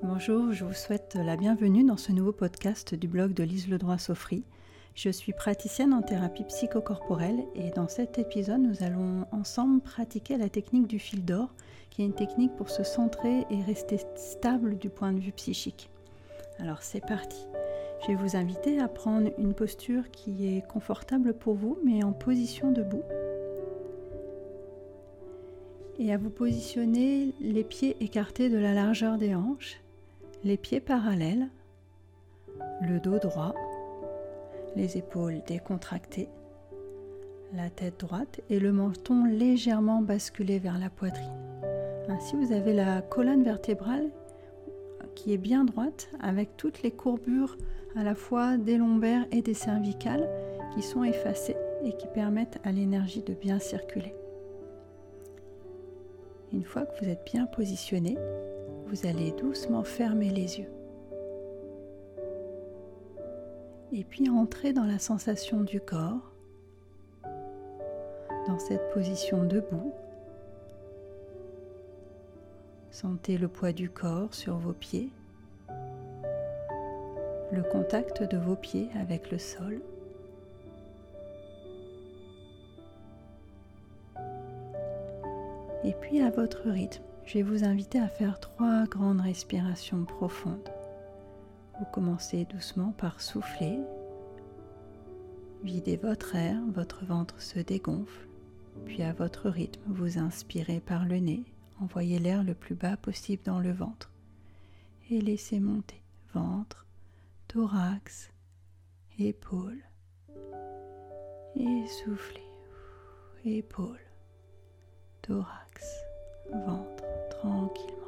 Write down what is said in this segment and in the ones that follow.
Bonjour, je vous souhaite la bienvenue dans ce nouveau podcast du blog de Lise Ledroit Soffry. Je suis praticienne en thérapie psychocorporelle et dans cet épisode, nous allons ensemble pratiquer la technique du fil d'or, qui est une technique pour se centrer et rester stable du point de vue psychique. Alors c'est parti. Je vais vous inviter à prendre une posture qui est confortable pour vous, mais en position debout. Et à vous positionner les pieds écartés de la largeur des hanches, les pieds parallèles, le dos droit, les épaules décontractées, la tête droite et le menton légèrement basculé vers la poitrine. Ainsi, vous avez la colonne vertébrale qui est bien droite avec toutes les courbures à la fois des lombaires et des cervicales qui sont effacées et qui permettent à l'énergie de bien circuler. Une fois que vous êtes bien positionné, vous allez doucement fermer les yeux. et puis entrer dans la sensation du corps, dans cette position debout. Sentez le poids du corps sur vos pieds, le contact de vos pieds avec le sol. Et puis à votre rythme, je vais vous inviter à faire trois grandes respirations profondes. Vous commencez doucement par souffler. Videz votre air, votre ventre se dégonfle. Puis à votre rythme, vous inspirez par le nez, envoyez l'air le plus bas possible dans le ventre et laissez monter ventre, thorax, épaules et soufflez, épaules, thorax, ventre, tranquillement.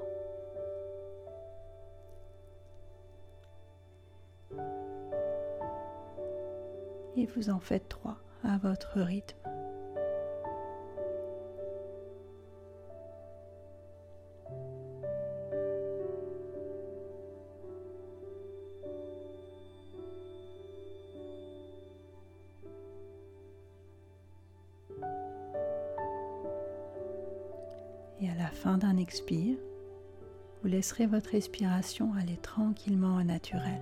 et vous en faites trois à votre rythme. À la fin d'un expire, vous laisserez votre respiration aller tranquillement au naturel.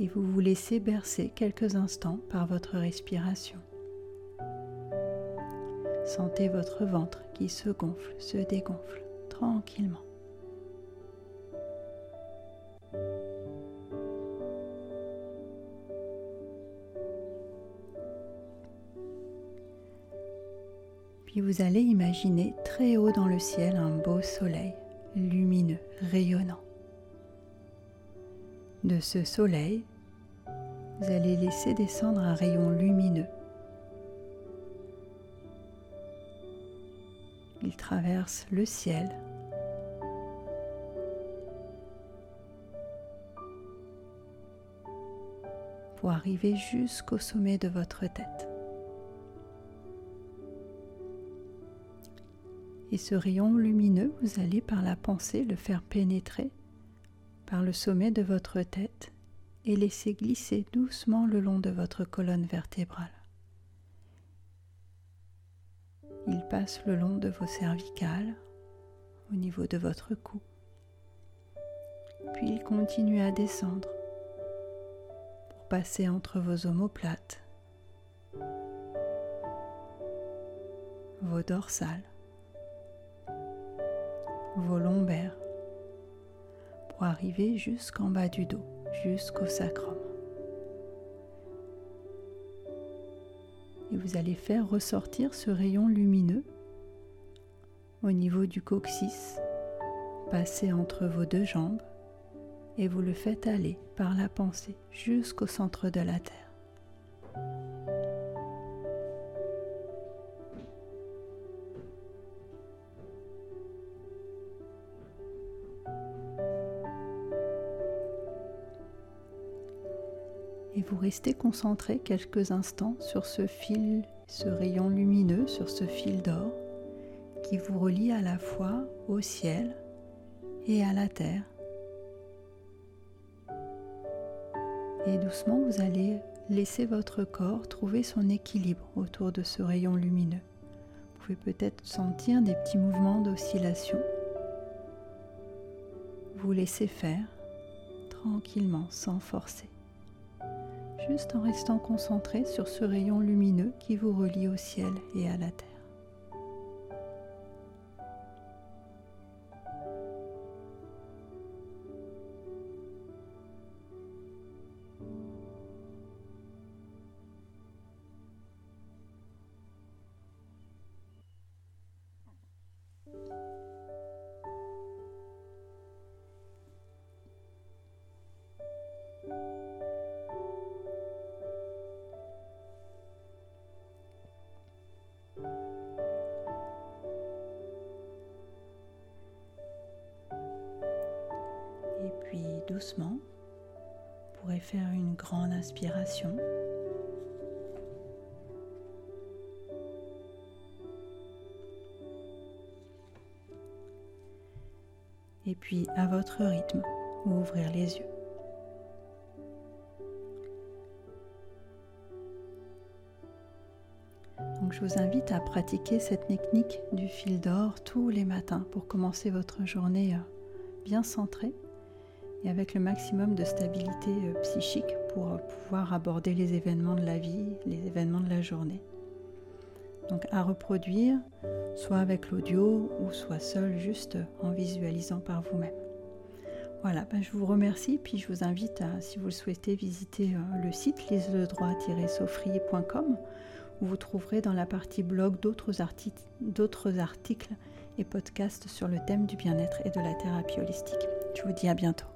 et vous vous laissez bercer quelques instants par votre respiration. Sentez votre ventre qui se gonfle, se dégonfle tranquillement. Vous allez imaginer très haut dans le ciel un beau soleil, lumineux, rayonnant. De ce soleil, vous allez laisser descendre un rayon lumineux. Il traverse le ciel. pour arriver jusqu'au sommet de votre tête. Et ce rayon lumineux, vous allez par la pensée le faire pénétrer par le sommet de votre tête et laissez glisser doucement le long de votre colonne vertébrale. Il passe le long de vos cervicales, au niveau de votre cou. Puis il continue à descendre pour passer entre vos omoplates, vos dorsales, vos lombaires, pour arriver jusqu'en bas du dos jusqu'au sacrum. Et vous allez faire ressortir ce rayon lumineux au niveau du coccyx, passer entre vos deux jambes et vous le faites aller par la pensée jusqu'au centre de la Terre. Et vous restez concentré quelques instants sur ce fil, ce rayon lumineux, sur ce fil d'or qui vous relie à la fois au ciel et à la terre. Et doucement, vous allez laisser votre corps trouver son équilibre autour de ce rayon lumineux Vous pouvez peut-être sentir des petits mouvements d'oscillation. Vous laissez faire tranquillement, sans forcer. Juste en restant concentré sur ce rayon lumineux qui vous relie au ciel et à la terre. Doucement, vous pourrez faire une grande inspiration. Et puis à votre rythme, ouvrir les yeux. Donc je vous invite à pratiquer cette technique du fil d'or tous les matins pour commencer votre journée euh, bien centrée et avec le maximum de stabilité euh, psychique pour euh, pouvoir aborder les événements de la vie, les événements de la journée. Donc à reproduire, soit avec l'audio ou soit seul, juste en visualisant par vous-même. Voilà, ben je vous remercie, puis je vous invite à, si vous le souhaitez, visiter euh, le site lisedroit-soffrier.com où vous trouverez dans la partie blog d'autres articles et podcasts sur le thème du bien-être et de la thérapie holistique. Je vous dis à bientôt.